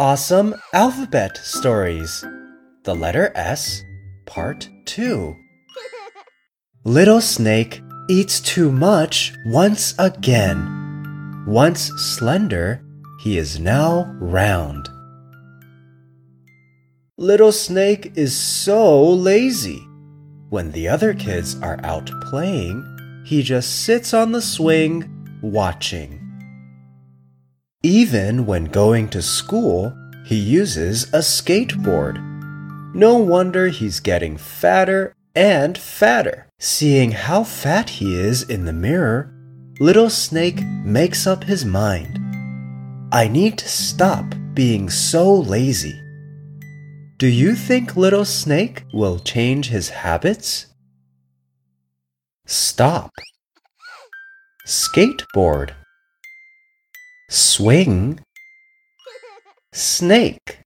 Awesome Alphabet Stories. The letter S, Part 2. Little Snake eats too much once again. Once slender, he is now round. Little Snake is so lazy. When the other kids are out playing, he just sits on the swing watching. Even when going to school, he uses a skateboard. No wonder he's getting fatter and fatter. Seeing how fat he is in the mirror, Little Snake makes up his mind. I need to stop being so lazy. Do you think Little Snake will change his habits? Stop. Skateboard. Swing. Snake.